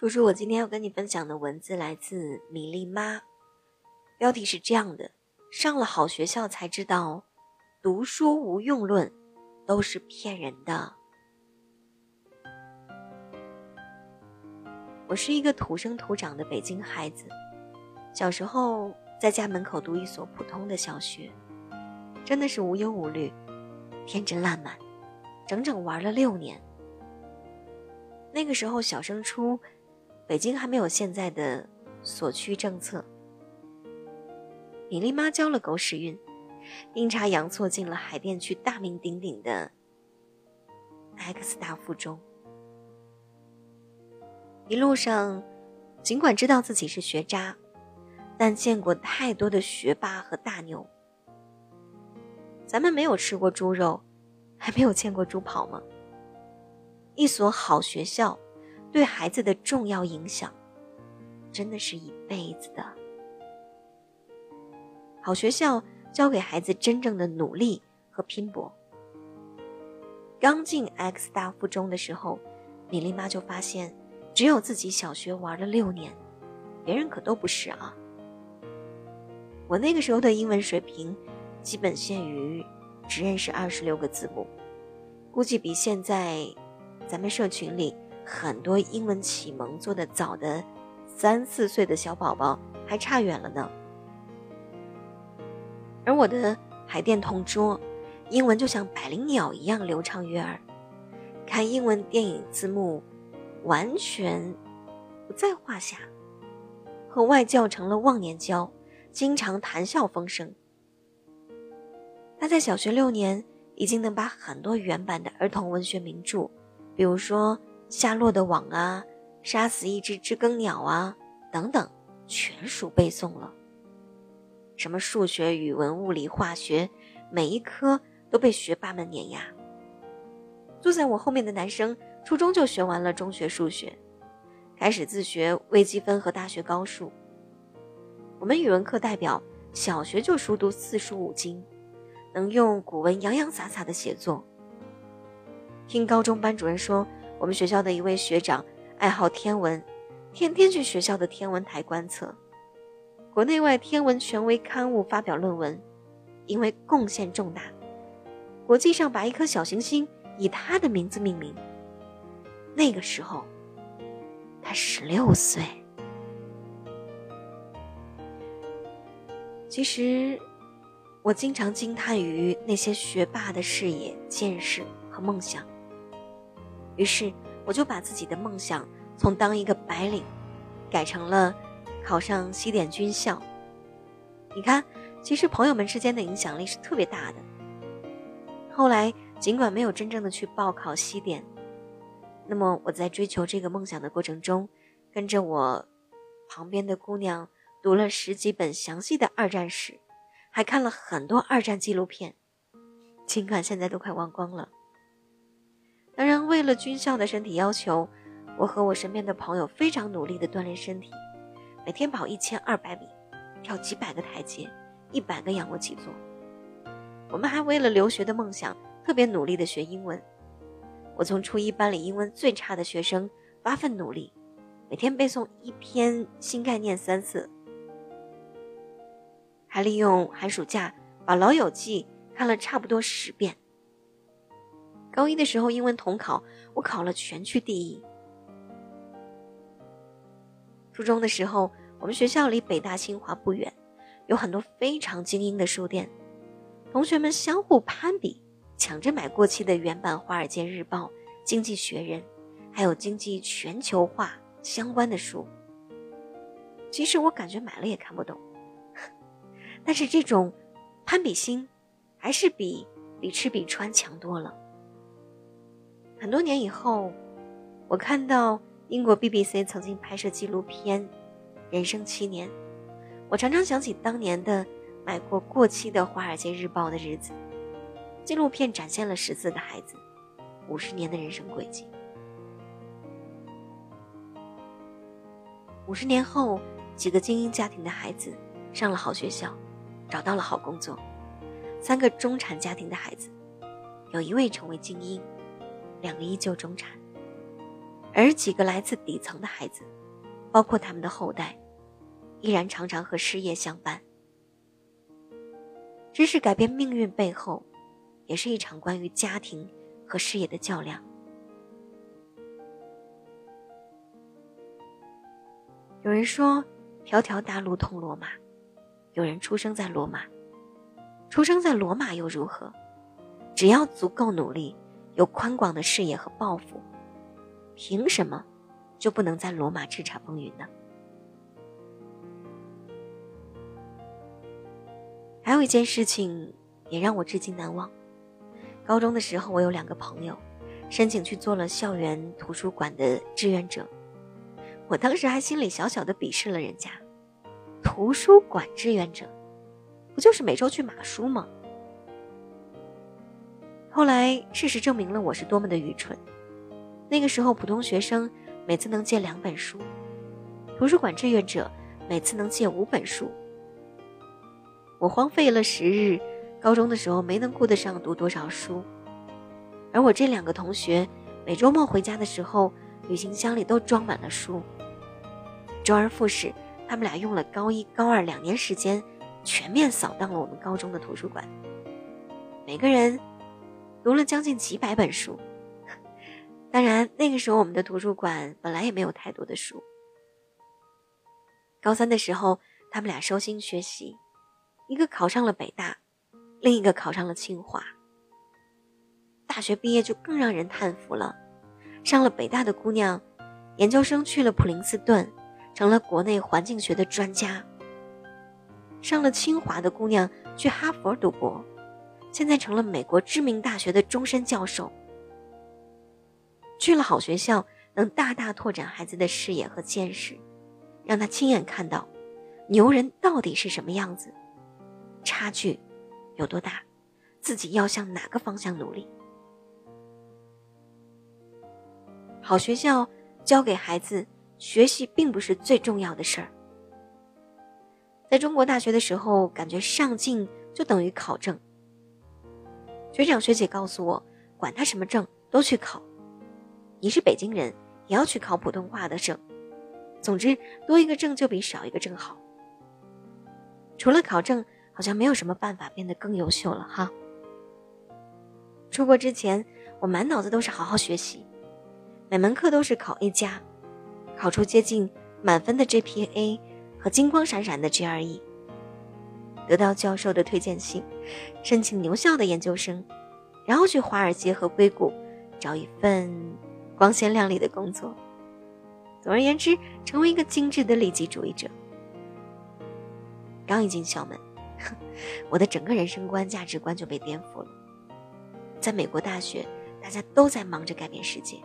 叔叔，我今天要跟你分享的文字来自米粒妈，标题是这样的：上了好学校才知道，读书无用论都是骗人的。我是一个土生土长的北京孩子，小时候在家门口读一所普通的小学，真的是无忧无虑，天真烂漫，整整玩了六年。那个时候小升初。北京还没有现在的所区政策。米粒妈交了狗屎运，阴差阳错进了海淀区大名鼎鼎的 X 大附中。一路上，尽管知道自己是学渣，但见过太多的学霸和大牛。咱们没有吃过猪肉，还没有见过猪跑吗？一所好学校。对孩子的重要影响，真的是一辈子的。好学校教给孩子真正的努力和拼搏。刚进 X 大附中的时候，米粒妈就发现，只有自己小学玩了六年，别人可都不是啊。我那个时候的英文水平，基本限于只认识二十六个字母，估计比现在咱们社群里。很多英文启蒙做的早的三四岁的小宝宝还差远了呢。而我的海淀同桌，英文就像百灵鸟一样流畅悦耳，看英文电影字幕完全不在话下，和外教成了忘年交，经常谈笑风生。他在小学六年已经能把很多原版的儿童文学名著，比如说。下落的网啊，杀死一只知更鸟啊，等等，全数背诵了。什么数学、语文、物理、化学，每一科都被学霸们碾压。坐在我后面的男生，初中就学完了中学数学，开始自学微积分和大学高数。我们语文课代表小学就熟读四书五经，能用古文洋洋洒洒的写作。听高中班主任说。我们学校的一位学长爱好天文，天天去学校的天文台观测，国内外天文权威刊物发表论文，因为贡献重大，国际上把一颗小行星以他的名字命名。那个时候，他十六岁。其实，我经常惊叹于那些学霸的视野、见识和梦想。于是，我就把自己的梦想从当一个白领，改成了考上西点军校。你看，其实朋友们之间的影响力是特别大的。后来，尽管没有真正的去报考西点，那么我在追求这个梦想的过程中，跟着我旁边的姑娘读了十几本详细的二战史，还看了很多二战纪录片，尽管现在都快忘光了。当然，为了军校的身体要求，我和我身边的朋友非常努力地锻炼身体，每天跑一千二百米，跳几百个台阶，一百个仰卧起坐。我们还为了留学的梦想，特别努力地学英文。我从初一班里英文最差的学生，发奋努力，每天背诵一篇新概念三次，还利用寒暑假把《老友记》看了差不多十遍。高一的时候，英文统考我考了全区第一。初中的时候，我们学校离北大清华不远，有很多非常精英的书店，同学们相互攀比，抢着买过期的原版《华尔街日报》《经济学人》，还有经济全球化相关的书。其实我感觉买了也看不懂，但是这种攀比心，还是比比吃比穿强多了。很多年以后，我看到英国 BBC 曾经拍摄纪录片《人生七年》，我常常想起当年的买过过期的《华尔街日报》的日子。纪录片展现了十四个孩子五十年的人生轨迹。五十年后，几个精英家庭的孩子上了好学校，找到了好工作；三个中产家庭的孩子，有一位成为精英。两个依旧中产。而几个来自底层的孩子，包括他们的后代，依然常常和失业相伴。知识改变命运背后，也是一场关于家庭和事业的较量。有人说：“条条大路通罗马。”有人出生在罗马，出生在罗马又如何？只要足够努力，有宽广的视野和抱负，凭什么就不能在罗马叱咤风云呢？还有一件事情也让我至今难忘。高中的时候，我有两个朋友申请去做了校园图书馆的志愿者，我当时还心里小小的鄙视了人家。图书馆志愿者，不就是每周去码书吗？后来事实证明了我是多么的愚蠢。那个时候，普通学生每次能借两本书，图书馆志愿者每次能借五本书。我荒废了十日，高中的时候没能顾得上读多少书，而我这两个同学每周末回家的时候，旅行箱里都装满了书，周而复始。他们俩用了高一、高二两年时间，全面扫荡了我们高中的图书馆。每个人读了将近几百本书。当然，那个时候我们的图书馆本来也没有太多的书。高三的时候，他们俩收心学习，一个考上了北大，另一个考上了清华。大学毕业就更让人叹服了，上了北大的姑娘，研究生去了普林斯顿。成了国内环境学的专家。上了清华的姑娘去哈佛读博，现在成了美国知名大学的终身教授。去了好学校，能大大拓展孩子的视野和见识，让他亲眼看到牛人到底是什么样子，差距有多大，自己要向哪个方向努力。好学校教给孩子。学习并不是最重要的事儿。在中国大学的时候，感觉上进就等于考证。学长学姐告诉我，管他什么证，都去考。你是北京人，也要去考普通话的证。总之，多一个证就比少一个证好。除了考证，好像没有什么办法变得更优秀了哈。出国之前，我满脑子都是好好学习，每门课都是考 A 加。考出接近满分的 GPA 和金光闪闪的 GRE，得到教授的推荐信，申请牛校的研究生，然后去华尔街和硅谷找一份光鲜亮丽的工作。总而言之，成为一个精致的利己主义者。刚一进校门，我的整个人生观、价值观就被颠覆了。在美国大学，大家都在忙着改变世界。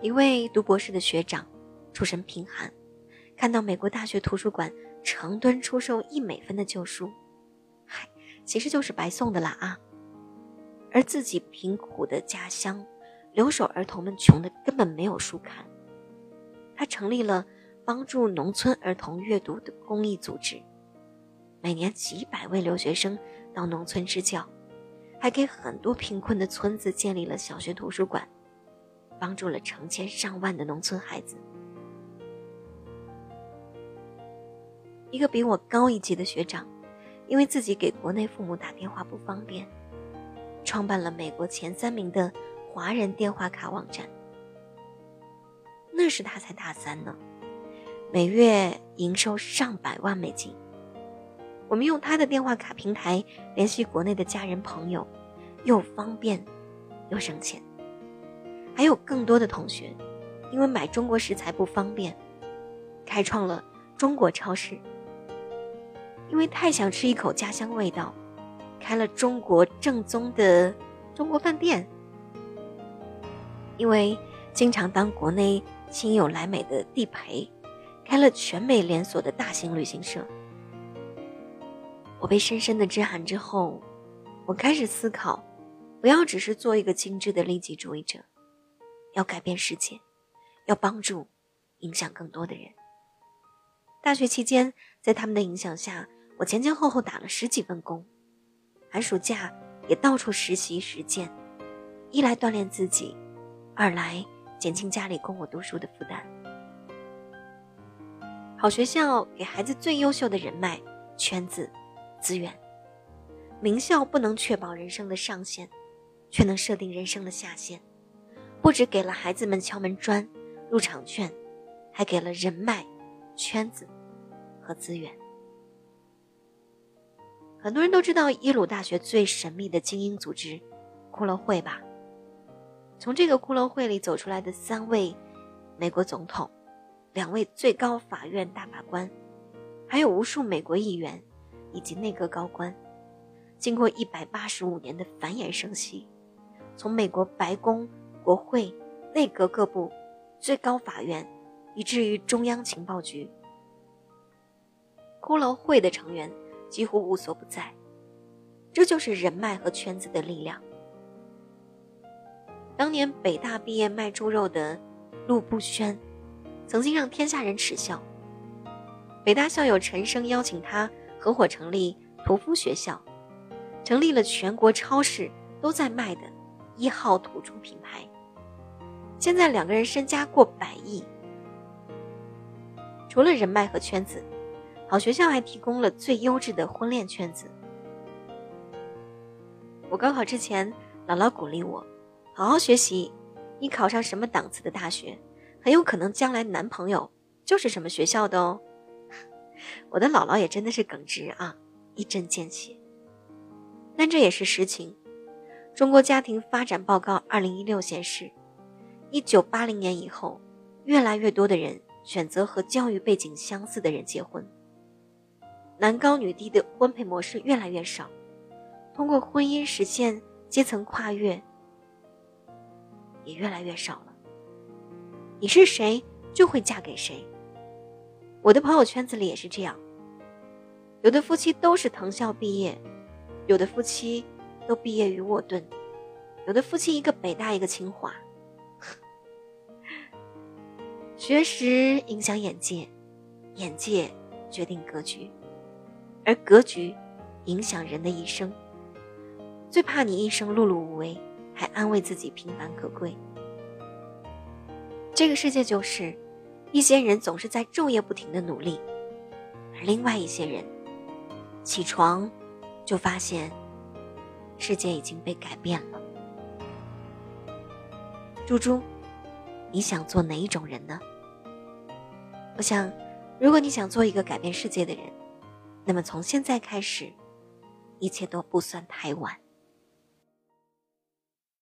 一位读博士的学长，出身贫寒，看到美国大学图书馆成吨出售一美分的旧书，嗨，其实就是白送的啦啊！而自己贫苦的家乡，留守儿童们穷的根本没有书看。他成立了帮助农村儿童阅读的公益组织，每年几百位留学生到农村支教，还给很多贫困的村子建立了小学图书馆。帮助了成千上万的农村孩子。一个比我高一级的学长，因为自己给国内父母打电话不方便，创办了美国前三名的华人电话卡网站。那时他才大三呢，每月营收上百万美金。我们用他的电话卡平台联系国内的家人朋友，又方便又省钱。还有更多的同学，因为买中国食材不方便，开创了中国超市。因为太想吃一口家乡味道，开了中国正宗的中国饭店。因为经常当国内亲友来美的地陪，开了全美连锁的大型旅行社。我被深深的震撼之后，我开始思考，不要只是做一个精致的利己主义者。要改变世界，要帮助、影响更多的人。大学期间，在他们的影响下，我前前后后打了十几份工，寒暑假也到处实习实践。一来锻炼自己，二来减轻家里供我读书的负担。好学校给孩子最优秀的人脉、圈子、资源；名校不能确保人生的上限，却能设定人生的下限。不只给了孩子们敲门砖、入场券，还给了人脉、圈子和资源。很多人都知道耶鲁大学最神秘的精英组织——骷髅会吧？从这个骷髅会里走出来的三位美国总统。两位最高法院大法官，还有无数美国议员以及内阁高官，经过一百八十五年的繁衍生息，从美国白宫、国会、内阁各部、最高法院，以至于中央情报局，骷髅会的成员几乎无所不在。这就是人脉和圈子的力量。当年北大毕业卖猪肉的陆步轩。曾经让天下人耻笑。北大校友陈升邀请他合伙成立屠夫学校，成立了全国超市都在卖的一号土猪品牌。现在两个人身家过百亿。除了人脉和圈子，好学校还提供了最优质的婚恋圈子。我高考之前，姥姥鼓励我好好学习，你考上什么档次的大学？很有可能将来男朋友就是什么学校的哦。我的姥姥也真的是耿直啊，一针见血。但这也是实情。中国家庭发展报告二零一六显示，一九八零年以后，越来越多的人选择和教育背景相似的人结婚，男高女低的婚配模式越来越少，通过婚姻实现阶层跨越也越来越少了。你是谁，就会嫁给谁。我的朋友圈子里也是这样，有的夫妻都是藤校毕业，有的夫妻都毕业于沃顿，有的夫妻一个北大，一个清华。学识影响眼界，眼界决定格局，而格局影响人的一生。最怕你一生碌碌无为，还安慰自己平凡可贵。这个世界就是，一些人总是在昼夜不停的努力，而另外一些人，起床就发现，世界已经被改变了。猪猪，你想做哪一种人呢？我想，如果你想做一个改变世界的人，那么从现在开始，一切都不算太晚。